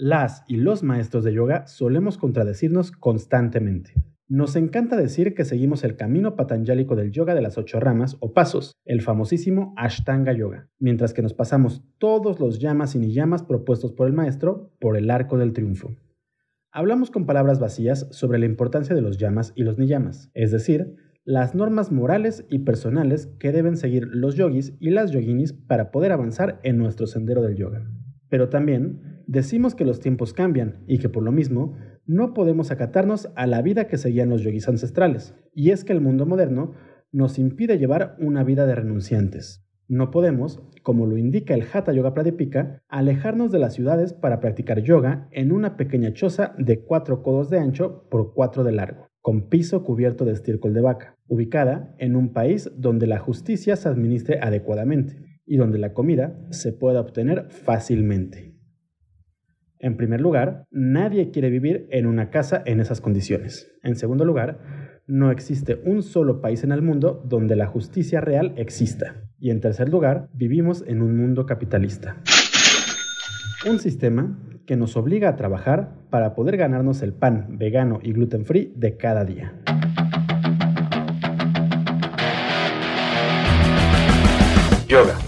Las y los maestros de yoga solemos contradecirnos constantemente. Nos encanta decir que seguimos el camino patanjálico del yoga de las ocho ramas o pasos, el famosísimo Ashtanga Yoga, mientras que nos pasamos todos los yamas y niyamas propuestos por el maestro por el arco del triunfo. Hablamos con palabras vacías sobre la importancia de los yamas y los niyamas, es decir, las normas morales y personales que deben seguir los yogis y las yoginis para poder avanzar en nuestro sendero del yoga. Pero también decimos que los tiempos cambian y que por lo mismo no podemos acatarnos a la vida que seguían los yogis ancestrales. Y es que el mundo moderno nos impide llevar una vida de renunciantes. No podemos, como lo indica el Hatha Yoga Pradipika, alejarnos de las ciudades para practicar yoga en una pequeña choza de 4 codos de ancho por 4 de largo, con piso cubierto de estiércol de vaca, ubicada en un país donde la justicia se administre adecuadamente y donde la comida se pueda obtener fácilmente. En primer lugar, nadie quiere vivir en una casa en esas condiciones. En segundo lugar, no existe un solo país en el mundo donde la justicia real exista. Y en tercer lugar, vivimos en un mundo capitalista. Un sistema que nos obliga a trabajar para poder ganarnos el pan vegano y gluten free de cada día. Yoga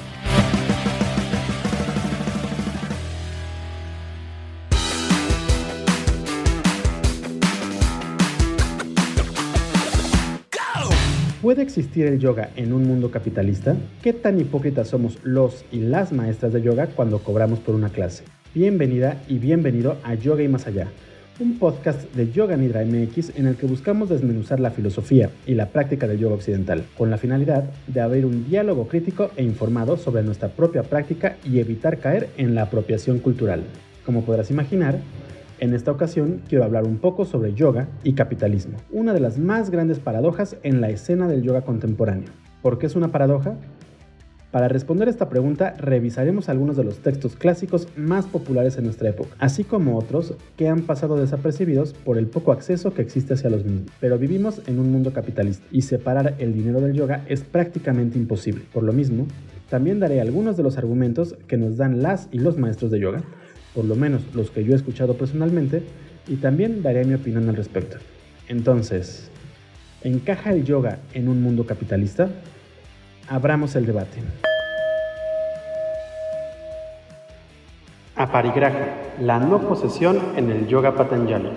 ¿Puede existir el yoga en un mundo capitalista? ¿Qué tan hipócritas somos los y las maestras de yoga cuando cobramos por una clase? Bienvenida y bienvenido a Yoga y Más Allá, un podcast de Yoga Nidra MX en el que buscamos desmenuzar la filosofía y la práctica del yoga occidental, con la finalidad de abrir un diálogo crítico e informado sobre nuestra propia práctica y evitar caer en la apropiación cultural. Como podrás imaginar, en esta ocasión quiero hablar un poco sobre yoga y capitalismo, una de las más grandes paradojas en la escena del yoga contemporáneo. ¿Por qué es una paradoja? Para responder esta pregunta revisaremos algunos de los textos clásicos más populares en nuestra época, así como otros que han pasado desapercibidos por el poco acceso que existe hacia los mismos. Pero vivimos en un mundo capitalista y separar el dinero del yoga es prácticamente imposible. Por lo mismo, también daré algunos de los argumentos que nos dan las y los maestros de yoga por lo menos los que yo he escuchado personalmente, y también daré mi opinión al respecto. Entonces, ¿encaja el yoga en un mundo capitalista? Abramos el debate. Aparigraha, la no posesión en el yoga patanjali.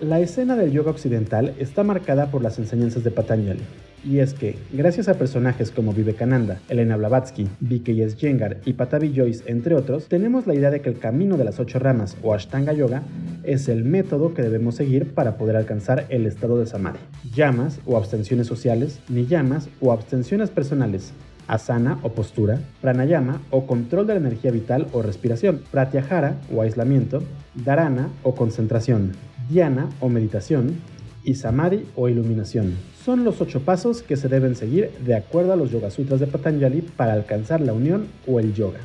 La escena del yoga occidental está marcada por las enseñanzas de Patanjali, y es que, gracias a personajes como Vivekananda, Elena Blavatsky, V.K.S. Jengar y Patavi Joyce, entre otros, tenemos la idea de que el camino de las ocho ramas o Ashtanga Yoga es el método que debemos seguir para poder alcanzar el estado de Samadhi. Llamas o abstenciones sociales, ni llamas o abstenciones personales, asana o postura, pranayama o control de la energía vital o respiración, pratyahara o aislamiento, dharana o concentración, dhyana o meditación y samadhi o iluminación son los ocho pasos que se deben seguir de acuerdo a los Yoga Sutras de Patanjali para alcanzar la unión o el yoga.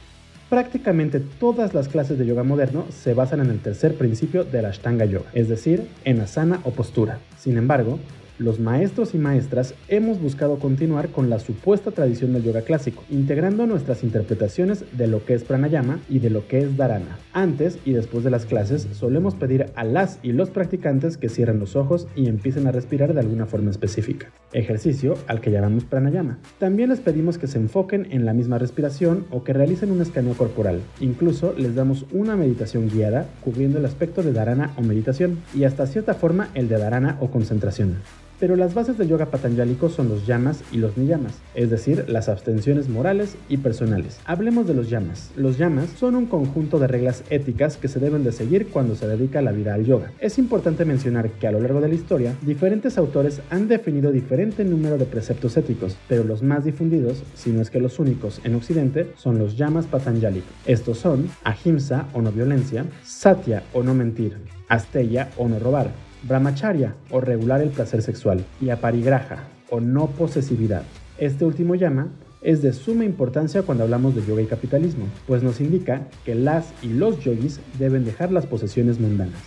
Prácticamente todas las clases de yoga moderno se basan en el tercer principio de la Ashtanga Yoga, es decir, en asana o postura. Sin embargo, los maestros y maestras hemos buscado continuar con la supuesta tradición del yoga clásico, integrando nuestras interpretaciones de lo que es pranayama y de lo que es dharana. Antes y después de las clases solemos pedir a las y los practicantes que cierren los ojos y empiecen a respirar de alguna forma específica, ejercicio al que llamamos pranayama. También les pedimos que se enfoquen en la misma respiración o que realicen un escaneo corporal. Incluso les damos una meditación guiada cubriendo el aspecto de dharana o meditación y hasta cierta forma el de dharana o concentración. Pero las bases del yoga patanjálico son los yamas y los niyamas, es decir, las abstenciones morales y personales. Hablemos de los yamas. Los yamas son un conjunto de reglas éticas que se deben de seguir cuando se dedica la vida al yoga. Es importante mencionar que a lo largo de la historia, diferentes autores han definido diferente número de preceptos éticos, pero los más difundidos, si no es que los únicos en Occidente, son los yamas patanjálicos. Estos son ahimsa o no violencia, satya o no mentir, asteya o no robar, brahmacharya o regular el placer sexual y aparigraha o no posesividad. Este último llama es de suma importancia cuando hablamos de yoga y capitalismo, pues nos indica que las y los yogis deben dejar las posesiones mundanas.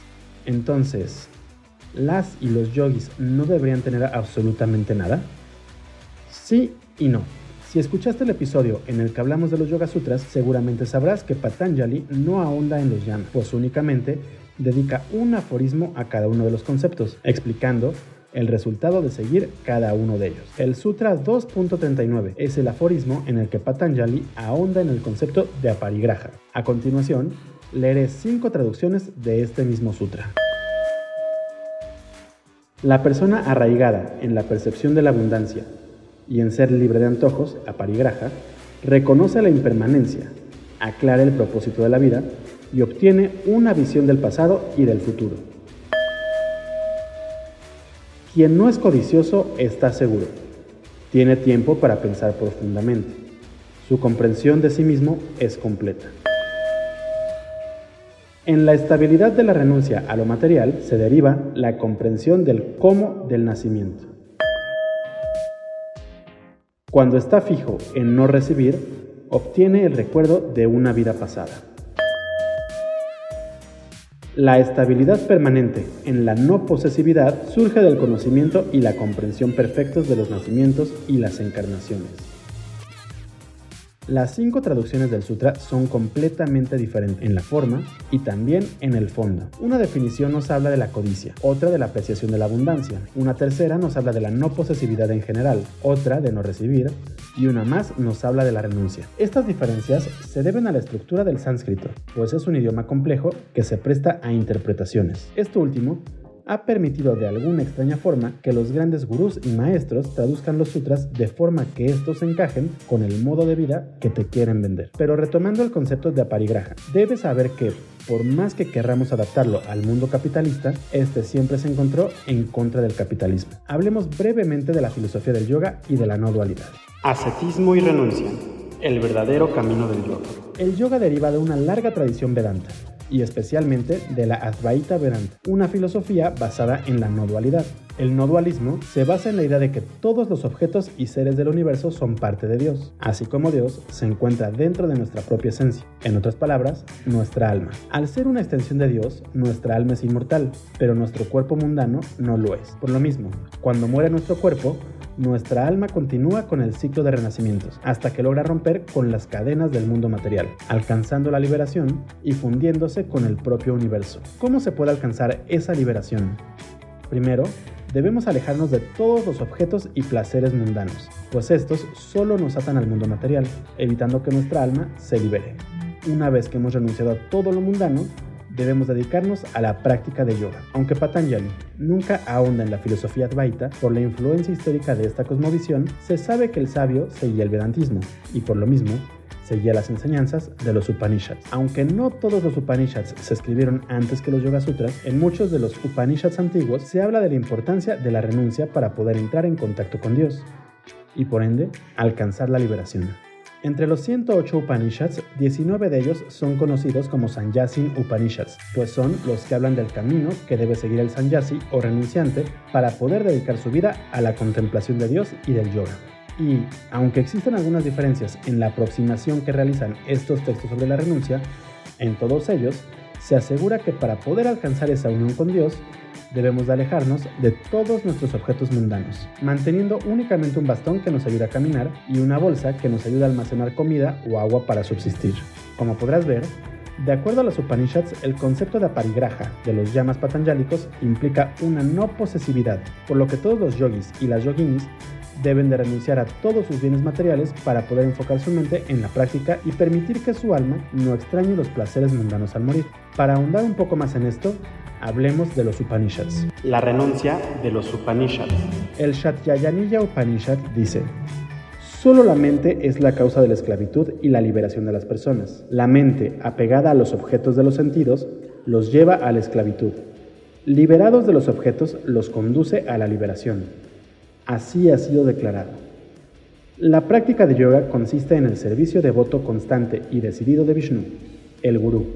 Entonces, ¿las y los yogis no deberían tener absolutamente nada? Sí y no. Si escuchaste el episodio en el que hablamos de los Yoga Sutras, seguramente sabrás que Patanjali no ahonda en los yamas, pues únicamente dedica un aforismo a cada uno de los conceptos, explicando el resultado de seguir cada uno de ellos. El Sutra 2.39 es el aforismo en el que Patanjali ahonda en el concepto de aparigraha. A continuación, leeré cinco traducciones de este mismo sutra. La persona arraigada en la percepción de la abundancia y en ser libre de antojos, aparigraha, reconoce la impermanencia, aclara el propósito de la vida y obtiene una visión del pasado y del futuro. Quien no es codicioso está seguro. Tiene tiempo para pensar profundamente. Su comprensión de sí mismo es completa. En la estabilidad de la renuncia a lo material se deriva la comprensión del cómo del nacimiento. Cuando está fijo en no recibir, obtiene el recuerdo de una vida pasada. La estabilidad permanente en la no posesividad surge del conocimiento y la comprensión perfectos de los nacimientos y las encarnaciones. Las cinco traducciones del sutra son completamente diferentes en la forma y también en el fondo. Una definición nos habla de la codicia, otra de la apreciación de la abundancia, una tercera nos habla de la no posesividad en general, otra de no recibir y una más nos habla de la renuncia. Estas diferencias se deben a la estructura del sánscrito, pues es un idioma complejo que se presta a interpretaciones. Esto último ha permitido de alguna extraña forma que los grandes gurús y maestros traduzcan los sutras de forma que estos encajen con el modo de vida que te quieren vender. Pero retomando el concepto de aparigraha, debes saber que por más que querramos adaptarlo al mundo capitalista, este siempre se encontró en contra del capitalismo. Hablemos brevemente de la filosofía del yoga y de la no dualidad. Ascetismo y renuncia, el verdadero camino del yoga. El yoga deriva de una larga tradición vedanta, y especialmente de la Advaita Vedanta, una filosofía basada en la no dualidad. El no dualismo se basa en la idea de que todos los objetos y seres del universo son parte de Dios, así como Dios se encuentra dentro de nuestra propia esencia, en otras palabras, nuestra alma. Al ser una extensión de Dios, nuestra alma es inmortal, pero nuestro cuerpo mundano no lo es. Por lo mismo, cuando muere nuestro cuerpo, nuestra alma continúa con el ciclo de renacimientos, hasta que logra romper con las cadenas del mundo material, alcanzando la liberación y fundiéndose con el propio universo. ¿Cómo se puede alcanzar esa liberación? Primero, debemos alejarnos de todos los objetos y placeres mundanos, pues estos solo nos atan al mundo material, evitando que nuestra alma se libere. Una vez que hemos renunciado a todo lo mundano, debemos dedicarnos a la práctica de yoga. Aunque Patanjali nunca ahonda en la filosofía Advaita, por la influencia histórica de esta cosmovisión, se sabe que el sabio seguía el Vedantismo, y por lo mismo, seguía las enseñanzas de los Upanishads. Aunque no todos los Upanishads se escribieron antes que los Yoga Sutras, en muchos de los Upanishads antiguos se habla de la importancia de la renuncia para poder entrar en contacto con Dios y por ende alcanzar la liberación. Entre los 108 Upanishads, 19 de ellos son conocidos como Sanyasin Upanishads, pues son los que hablan del camino que debe seguir el Sanyasi o renunciante para poder dedicar su vida a la contemplación de Dios y del yoga. Y, aunque existen algunas diferencias en la aproximación que realizan estos textos sobre la renuncia, en todos ellos se asegura que para poder alcanzar esa unión con Dios, debemos de alejarnos de todos nuestros objetos mundanos, manteniendo únicamente un bastón que nos ayuda a caminar y una bolsa que nos ayuda a almacenar comida o agua para subsistir. Como podrás ver, de acuerdo a los Upanishads, el concepto de aparigraha de los llamas patanjálicos implica una no posesividad, por lo que todos los yogis y las yoginis deben de renunciar a todos sus bienes materiales para poder enfocar su mente en la práctica y permitir que su alma no extrañe los placeres mundanos al morir. Para ahondar un poco más en esto, hablemos de los Upanishads. La renuncia de los Upanishads. El Shatyayaniya Upanishad dice, Solo la mente es la causa de la esclavitud y la liberación de las personas. La mente, apegada a los objetos de los sentidos, los lleva a la esclavitud. Liberados de los objetos, los conduce a la liberación. Así ha sido declarado. La práctica de yoga consiste en el servicio devoto constante y decidido de Vishnu, el gurú.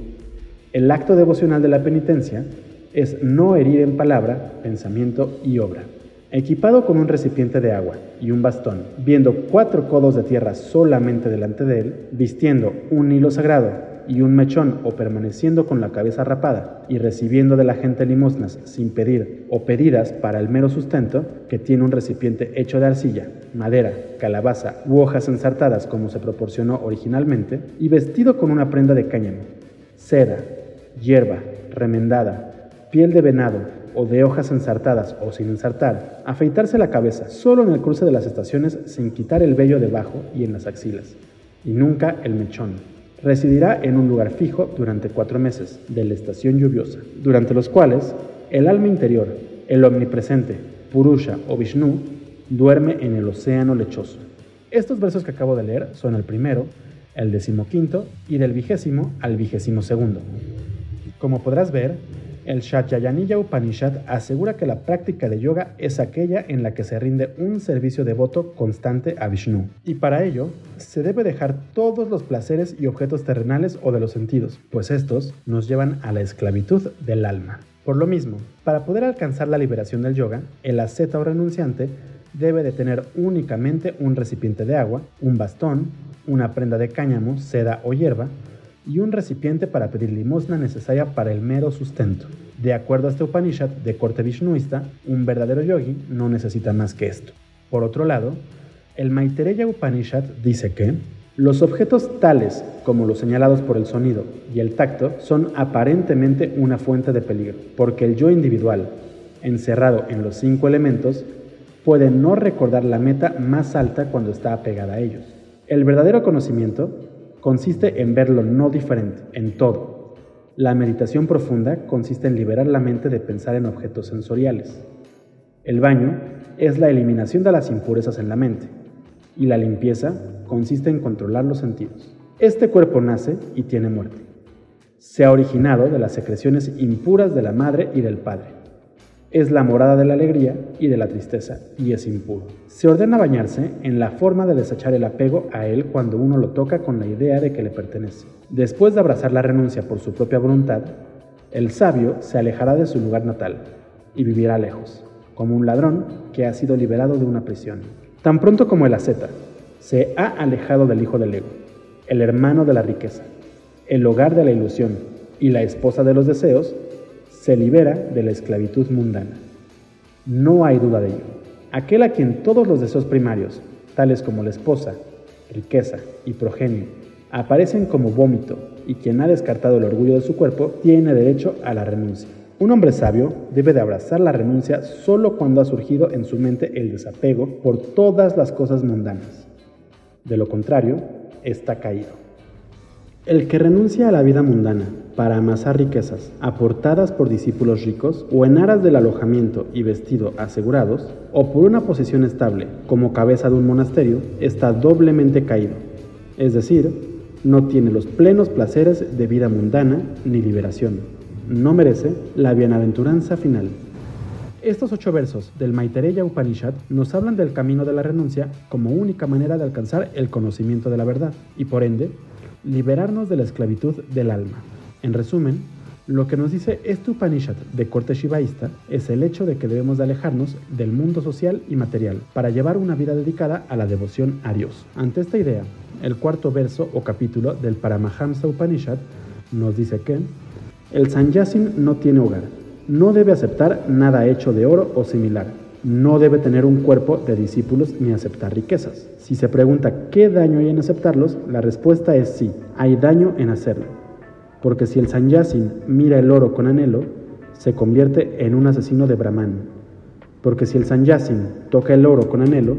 El acto devocional de la penitencia es no herir en palabra, pensamiento y obra. Equipado con un recipiente de agua y un bastón, viendo cuatro codos de tierra solamente delante de él, vistiendo un hilo sagrado y un mechón o permaneciendo con la cabeza rapada y recibiendo de la gente limosnas sin pedir o pedidas para el mero sustento, que tiene un recipiente hecho de arcilla, madera, calabaza u hojas ensartadas como se proporcionó originalmente, y vestido con una prenda de cáñamo, seda, hierba, remendada, piel de venado o de hojas ensartadas o sin ensartar, afeitarse la cabeza solo en el cruce de las estaciones sin quitar el vello debajo y en las axilas, y nunca el mechón Residirá en un lugar fijo durante cuatro meses de la estación lluviosa, durante los cuales el alma interior, el omnipresente, Purusha o Vishnu, duerme en el océano lechoso. Estos versos que acabo de leer son el primero, el decimoquinto y del vigésimo al vigésimo segundo. Como podrás ver, el Shatyayaniya Upanishad asegura que la práctica de yoga es aquella en la que se rinde un servicio devoto constante a Vishnu. Y para ello, se debe dejar todos los placeres y objetos terrenales o de los sentidos, pues estos nos llevan a la esclavitud del alma. Por lo mismo, para poder alcanzar la liberación del yoga, el asceta o renunciante debe de tener únicamente un recipiente de agua, un bastón, una prenda de cáñamo, seda o hierba, y un recipiente para pedir limosna necesaria para el mero sustento. De acuerdo a este Upanishad de corte vishnuista, un verdadero yogi no necesita más que esto. Por otro lado, el Maitreya Upanishad dice que los objetos tales como los señalados por el sonido y el tacto son aparentemente una fuente de peligro, porque el yo individual, encerrado en los cinco elementos, puede no recordar la meta más alta cuando está apegada a ellos. El verdadero conocimiento consiste en ver lo no diferente, en todo. La meditación profunda consiste en liberar la mente de pensar en objetos sensoriales. El baño es la eliminación de las impurezas en la mente y la limpieza consiste en controlar los sentidos. Este cuerpo nace y tiene muerte. Se ha originado de las secreciones impuras de la madre y del padre es la morada de la alegría y de la tristeza, y es impuro. Se ordena bañarse en la forma de desechar el apego a él cuando uno lo toca con la idea de que le pertenece. Después de abrazar la renuncia por su propia voluntad, el sabio se alejará de su lugar natal y vivirá lejos, como un ladrón que ha sido liberado de una prisión. Tan pronto como el asceta se ha alejado del hijo del ego, el hermano de la riqueza, el hogar de la ilusión y la esposa de los deseos, se libera de la esclavitud mundana. No hay duda de ello. Aquel a quien todos los deseos primarios, tales como la esposa, riqueza y progenio, aparecen como vómito y quien ha descartado el orgullo de su cuerpo, tiene derecho a la renuncia. Un hombre sabio debe de abrazar la renuncia solo cuando ha surgido en su mente el desapego por todas las cosas mundanas. De lo contrario, está caído. El que renuncia a la vida mundana para amasar riquezas aportadas por discípulos ricos o en aras del alojamiento y vestido asegurados, o por una posición estable como cabeza de un monasterio, está doblemente caído, es decir, no tiene los plenos placeres de vida mundana ni liberación, no merece la bienaventuranza final. Estos ocho versos del Maitreya Upanishad nos hablan del camino de la renuncia como única manera de alcanzar el conocimiento de la verdad y por ende liberarnos de la esclavitud del alma. En resumen, lo que nos dice este Upanishad de corte shivaísta es el hecho de que debemos de alejarnos del mundo social y material para llevar una vida dedicada a la devoción a Dios. Ante esta idea, el cuarto verso o capítulo del Paramahamsa Upanishad nos dice que el sanyasin no tiene hogar, no debe aceptar nada hecho de oro o similar, no debe tener un cuerpo de discípulos ni aceptar riquezas. Si se pregunta qué daño hay en aceptarlos, la respuesta es sí, hay daño en hacerlo. Porque si el sanyasin mira el oro con anhelo, se convierte en un asesino de Brahman. Porque si el sanyasin toca el oro con anhelo,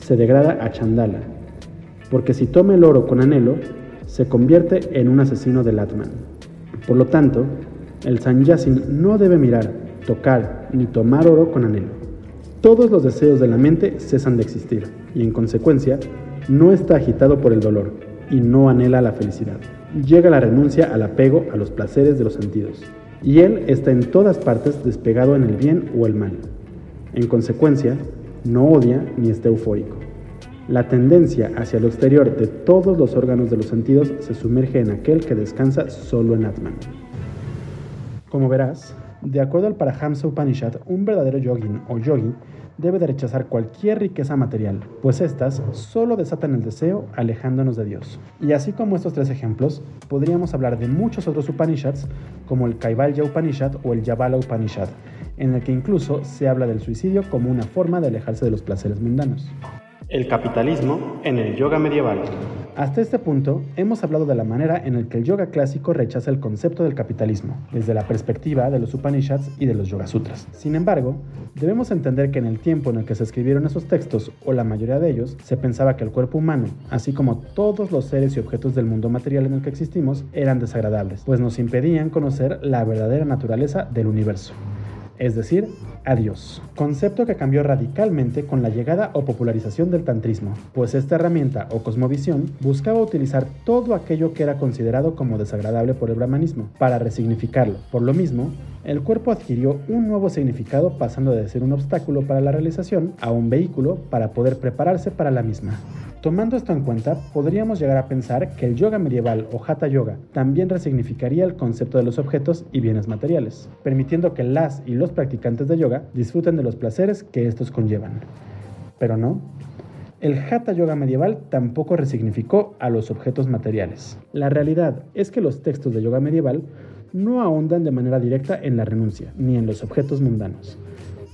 se degrada a chandala. Porque si toma el oro con anhelo, se convierte en un asesino del Atman. Por lo tanto, el sanyasin no debe mirar, tocar ni tomar oro con anhelo todos los deseos de la mente cesan de existir y en consecuencia no está agitado por el dolor y no anhela la felicidad. Llega la renuncia al apego a los placeres de los sentidos y él está en todas partes despegado en el bien o el mal. En consecuencia, no odia ni está eufórico. La tendencia hacia lo exterior de todos los órganos de los sentidos se sumerge en aquel que descansa solo en Atman. Como verás, De acuerdo al Parahamsa Upanishad, un verdadero yogin o yogi debe de rechazar cualquier riqueza material, pues éstas solo desatan el deseo alejándonos de Dios. Y así como estos tres ejemplos, podríamos hablar de muchos otros Upanishads, como el Kaivalya Upanishad o el Yavala Upanishad, en el que incluso se habla del suicidio como una forma de alejarse de los placeres mundanos. El capitalismo en el yoga medieval. Hasta este punto, hemos hablado de la manera en la que el yoga clásico rechaza el concepto del capitalismo, desde la perspectiva de los Upanishads y de los Yoga Sutras. Sin embargo, debemos entender que en el tiempo en el que se escribieron esos textos, o la mayoría de ellos, se pensaba que el cuerpo humano, así como todos los seres y objetos del mundo material en el que existimos, eran desagradables, pues nos impedían conocer la verdadera naturaleza del universo es decir, adiós. Concepto que cambió radicalmente con la llegada o popularización del tantrismo, pues esta herramienta o cosmovisión buscaba utilizar todo aquello que era considerado como desagradable por el brahmanismo para resignificarlo. Por lo mismo, el cuerpo adquirió un nuevo significado pasando de ser un obstáculo para la realización a un vehículo para poder prepararse para la misma. Tomando esto en cuenta, podríamos llegar a pensar que el yoga medieval o hatha yoga también resignificaría el concepto de los objetos y bienes materiales, permitiendo que las y los practicantes de yoga disfruten de los placeres que estos conllevan. Pero no, el hatha yoga medieval tampoco resignificó a los objetos materiales. La realidad es que los textos de yoga medieval no ahondan de manera directa en la renuncia ni en los objetos mundanos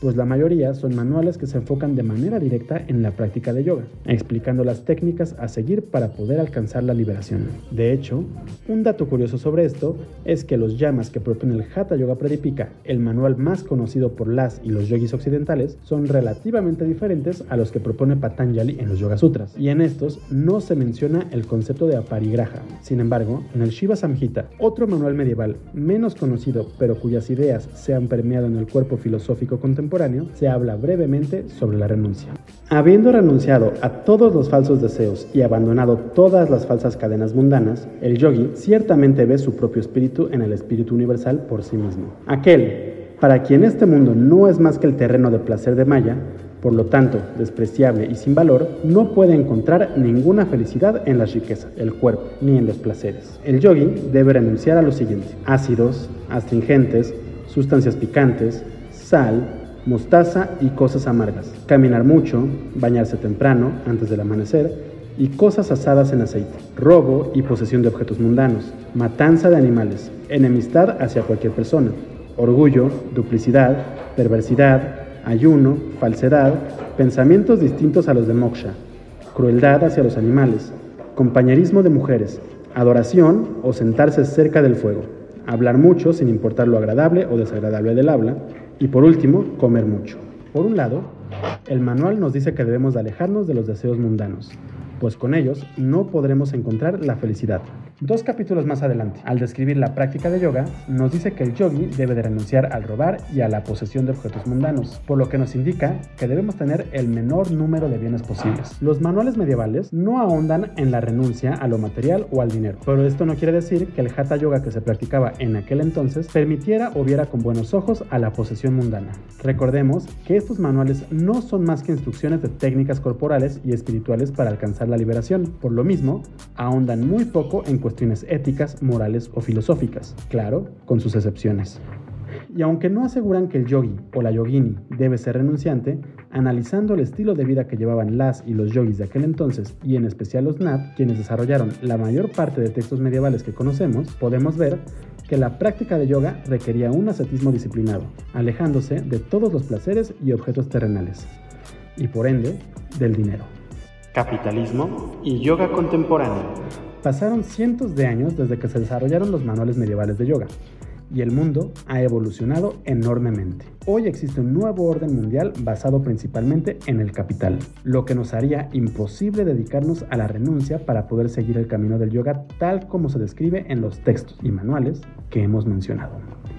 pues la mayoría son manuales que se enfocan de manera directa en la práctica de yoga, explicando las técnicas a seguir para poder alcanzar la liberación. De hecho, un dato curioso sobre esto es que los llamas que propone el Hatha Yoga Pradipika, el manual más conocido por las y los yogis occidentales, son relativamente diferentes a los que propone Patanjali en los Yoga Sutras, y en estos no se menciona el concepto de aparigraha. Sin embargo, en el Shiva Samhita, otro manual medieval menos conocido pero cuyas ideas se han permeado en el cuerpo filosófico contemporáneo, se habla brevemente sobre la renuncia. Habiendo renunciado a todos los falsos deseos y abandonado todas las falsas cadenas mundanas, el yogi ciertamente ve su propio espíritu en el espíritu universal por sí mismo. Aquel para quien este mundo no es más que el terreno de placer de Maya, por lo tanto despreciable y sin valor, no puede encontrar ninguna felicidad en las riquezas, el cuerpo, ni en los placeres. El yogi debe renunciar a lo siguiente, ácidos, astringentes, sustancias picantes, sal, mostaza y cosas amargas, caminar mucho, bañarse temprano, antes del amanecer, y cosas asadas en aceite, robo y posesión de objetos mundanos, matanza de animales, enemistad hacia cualquier persona, orgullo, duplicidad, perversidad, ayuno, falsedad, pensamientos distintos a los de moksha, crueldad hacia los animales, compañerismo de mujeres, adoración o sentarse cerca del fuego, hablar mucho sin importar lo agradable o desagradable del habla, y por último, comer mucho. Por un lado, el manual nos dice que debemos alejarnos de los deseos mundanos, pues con ellos no podremos encontrar la felicidad. Dos capítulos más adelante, al describir la práctica de yoga, nos dice que el yogi debe de renunciar al robar y a la posesión de objetos mundanos, por lo que nos indica que debemos tener el menor número de bienes posibles. Los manuales medievales no ahondan en la renuncia a lo material o al dinero, pero esto no quiere decir que el hatha yoga que se practicaba en aquel entonces permitiera o viera con buenos ojos a la posesión mundana. Recordemos que estos manuales no son más que instrucciones de técnicas corporales y espirituales para alcanzar la liberación, por lo mismo, ahondan muy poco en cuestiones éticas, morales o filosóficas, claro, con sus excepciones. Y aunque no aseguran que el yogi o la yogini debe ser renunciante, analizando el estilo de vida que llevaban las y los yogis de aquel entonces, y en especial los Nat, quienes desarrollaron la mayor parte de textos medievales que conocemos, podemos ver que la práctica de yoga requería un ascetismo disciplinado, alejándose de todos los placeres y objetos terrenales, y por ende, del dinero. Capitalismo y yoga contemporáneo. Pasaron cientos de años desde que se desarrollaron los manuales medievales de yoga y el mundo ha evolucionado enormemente. Hoy existe un nuevo orden mundial basado principalmente en el capital, lo que nos haría imposible dedicarnos a la renuncia para poder seguir el camino del yoga tal como se describe en los textos y manuales que hemos mencionado.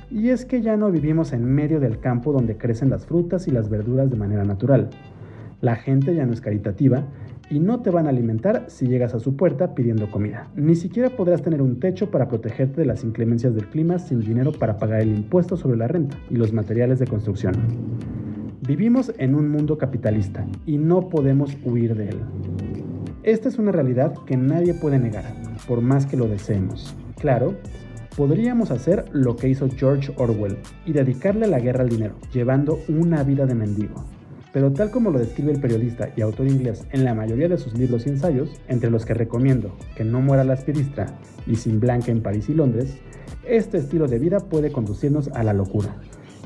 Y es que ya no vivimos en medio del campo donde crecen las frutas y las verduras de manera natural. La gente ya no es caritativa y no te van a alimentar si llegas a su puerta pidiendo comida. Ni siquiera podrás tener un techo para protegerte de las inclemencias del clima sin dinero para pagar el impuesto sobre la renta y los materiales de construcción. Vivimos en un mundo capitalista y no podemos huir de él. Esta es una realidad que nadie puede negar, por más que lo deseemos. Claro, Podríamos hacer lo que hizo George Orwell y dedicarle la guerra al dinero, llevando una vida de mendigo. Pero tal como lo describe el periodista y autor inglés en la mayoría de sus libros y ensayos, entre los que recomiendo Que no muera la aspidistra y Sin Blanca en París y Londres, este estilo de vida puede conducirnos a la locura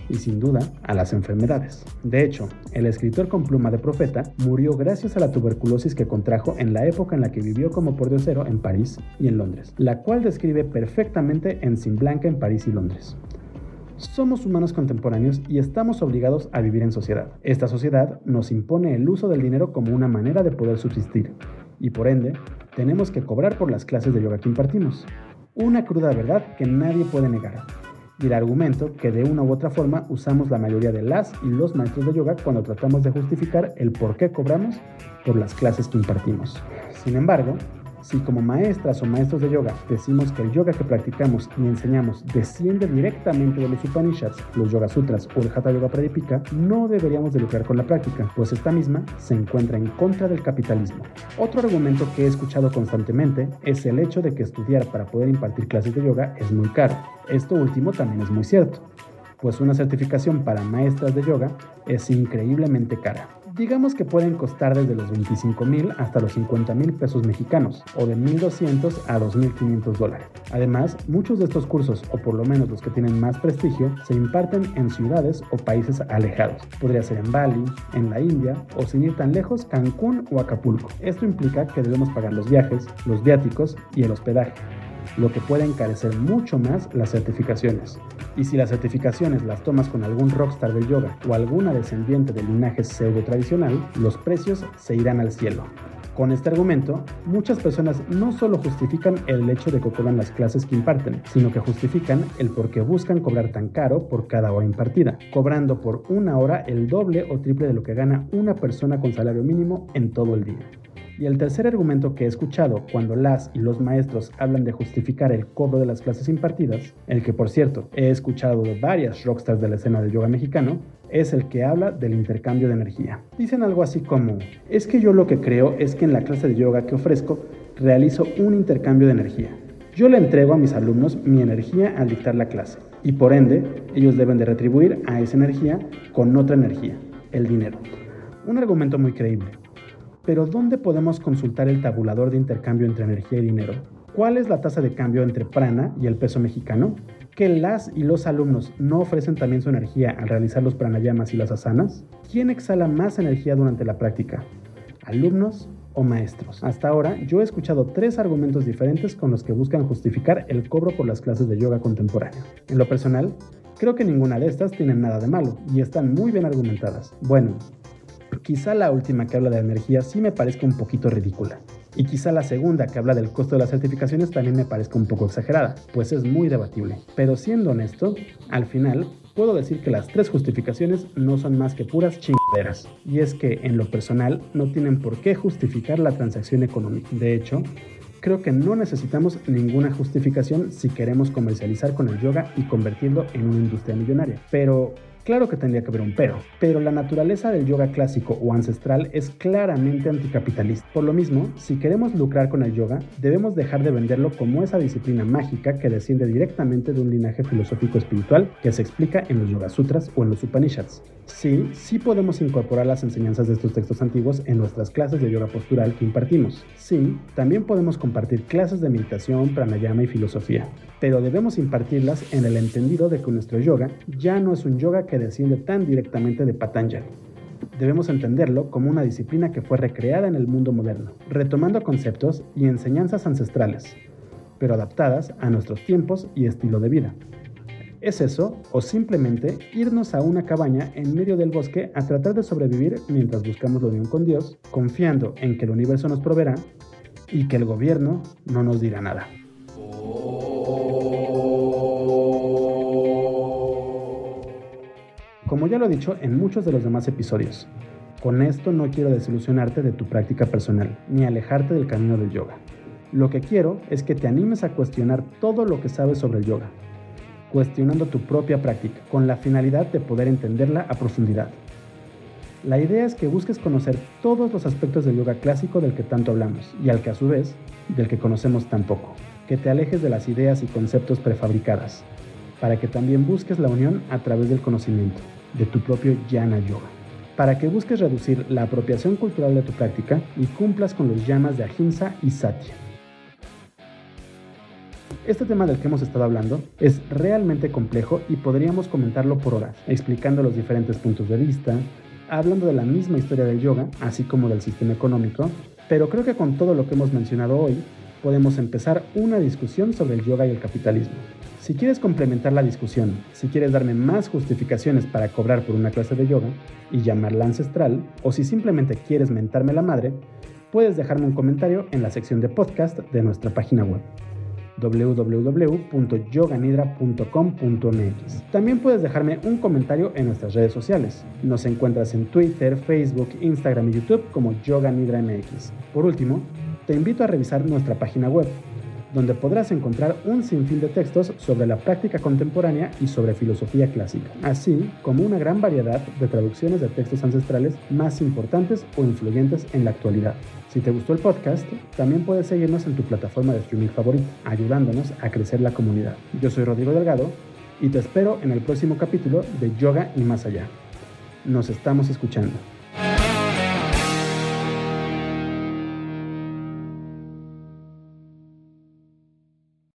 y sin duda a las enfermedades. De hecho, el escritor con pluma de profeta murió gracias a la tuberculosis que contrajo en la época en la que vivió como pordiosero en París y en Londres, la cual describe perfectamente en Sin Blanca en París y Londres. Somos humanos contemporáneos y estamos obligados a vivir en sociedad. Esta sociedad nos impone el uso del dinero como una manera de poder subsistir y por ende tenemos que cobrar por las clases de yoga que impartimos. Una cruda verdad que nadie puede negar y el argumento que de una u otra forma usamos la mayoría de las y los maestros de yoga cuando tratamos de justificar el por qué cobramos por las clases que impartimos. Sin embargo, si como maestras o maestros de yoga decimos que el yoga que practicamos y enseñamos desciende directamente de los Upanishads, los Yoga Sutras o el Hatha Yoga Pradipika, no deberíamos de lucrar con la práctica, pues esta misma se encuentra en contra del capitalismo. Otro argumento que he escuchado constantemente es el hecho de que estudiar para poder impartir clases de yoga es muy caro. Esto último también es muy cierto, pues una certificación para maestras de yoga es increíblemente cara digamos que pueden costar desde los 25 mil hasta los 50 mil pesos mexicanos o de 1.200 a 2.500 dólares. Además, muchos de estos cursos, o por lo menos los que tienen más prestigio, se imparten en ciudades o países alejados. Podría ser en Bali, en la India o sin ir tan lejos, Cancún o Acapulco. Esto implica que debemos pagar los viajes, los viáticos y el hospedaje lo que puede encarecer mucho más las certificaciones. Y si las certificaciones las tomas con algún rockstar del yoga o alguna descendiente del linaje pseudo tradicional, los precios se irán al cielo. Con este argumento, muchas personas no solo justifican el hecho de que cobran las clases que imparten, sino que justifican el por qué buscan cobrar tan caro por cada hora impartida, cobrando por una hora el doble o triple de lo que gana una persona con salario mínimo en todo el día. Y el tercer argumento que he escuchado cuando las y los maestros hablan de justificar el cobro de las clases impartidas, el que por cierto he escuchado de varias rockstars de la escena del yoga mexicano, es el que habla del intercambio de energía. Dicen algo así como, es que yo lo que creo es que en la clase de yoga que ofrezco realizo un intercambio de energía. Yo le entrego a mis alumnos mi energía al dictar la clase y por ende ellos deben de retribuir a esa energía con otra energía, el dinero. Un argumento muy creíble, pero ¿dónde podemos consultar el tabulador de intercambio entre energía y dinero? ¿Cuál es la tasa de cambio entre prana y el peso mexicano? ¿Que las y los alumnos no ofrecen también su energía al realizar los pranayamas y las asanas? ¿Quién exhala más energía durante la práctica? ¿Alumnos o maestros? Hasta ahora yo he escuchado tres argumentos diferentes con los que buscan justificar el cobro por las clases de yoga contemporáneo. En lo personal, creo que ninguna de estas tiene nada de malo y están muy bien argumentadas. Bueno, Quizá la última que habla de energía sí me parezca un poquito ridícula. Y quizá la segunda que habla del costo de las certificaciones también me parezca un poco exagerada, pues es muy debatible. Pero siendo honesto, al final puedo decir que las tres justificaciones no son más que puras chingaderas. Y es que en lo personal no tienen por qué justificar la transacción económica. De hecho, creo que no necesitamos ninguna justificación si queremos comercializar con el yoga y convertirlo en una industria millonaria. Pero Claro que tendría que haber un pero, pero la naturaleza del yoga clásico o ancestral es claramente anticapitalista. Por lo mismo, si queremos lucrar con el yoga, debemos dejar de venderlo como esa disciplina mágica que desciende directamente de un linaje filosófico espiritual que se explica en los Yoga Sutras o en los Upanishads. Sí, sí podemos incorporar las enseñanzas de estos textos antiguos en nuestras clases de yoga postural que impartimos. Sí, también podemos compartir clases de meditación, pranayama y filosofía, pero debemos impartirlas en el entendido de que nuestro yoga ya no es un yoga que desciende tan directamente de Patanjali. Debemos entenderlo como una disciplina que fue recreada en el mundo moderno, retomando conceptos y enseñanzas ancestrales, pero adaptadas a nuestros tiempos y estilo de vida. ¿Es eso o simplemente irnos a una cabaña en medio del bosque a tratar de sobrevivir mientras buscamos la unión con Dios, confiando en que el universo nos proveerá y que el gobierno no nos dirá nada? Como ya lo he dicho en muchos de los demás episodios, con esto no quiero desilusionarte de tu práctica personal, ni alejarte del camino del yoga. Lo que quiero es que te animes a cuestionar todo lo que sabes sobre el yoga, cuestionando tu propia práctica, con la finalidad de poder entenderla a profundidad. La idea es que busques conocer todos los aspectos del yoga clásico del que tanto hablamos y al que a su vez del que conocemos tan poco que te alejes de las ideas y conceptos prefabricadas, para que también busques la unión a través del conocimiento, de tu propio Jnana Yoga, para que busques reducir la apropiación cultural de tu práctica y cumplas con los llamas de Ahimsa y Satya. Este tema del que hemos estado hablando es realmente complejo y podríamos comentarlo por horas, explicando los diferentes puntos de vista, hablando de la misma historia del yoga, así como del sistema económico, pero creo que con todo lo que hemos mencionado hoy, podemos empezar una discusión sobre el yoga y el capitalismo. Si quieres complementar la discusión, si quieres darme más justificaciones para cobrar por una clase de yoga y llamarla ancestral, o si simplemente quieres mentarme la madre, puedes dejarme un comentario en la sección de podcast de nuestra página web www.yoganidra.com.mx. También puedes dejarme un comentario en nuestras redes sociales. Nos encuentras en Twitter, Facebook, Instagram y YouTube como Yoga MX. Por último, te invito a revisar nuestra página web, donde podrás encontrar un sinfín de textos sobre la práctica contemporánea y sobre filosofía clásica, así como una gran variedad de traducciones de textos ancestrales más importantes o influyentes en la actualidad. Si te gustó el podcast, también puedes seguirnos en tu plataforma de streaming favorita, ayudándonos a crecer la comunidad. Yo soy Rodrigo Delgado y te espero en el próximo capítulo de Yoga y Más Allá. Nos estamos escuchando.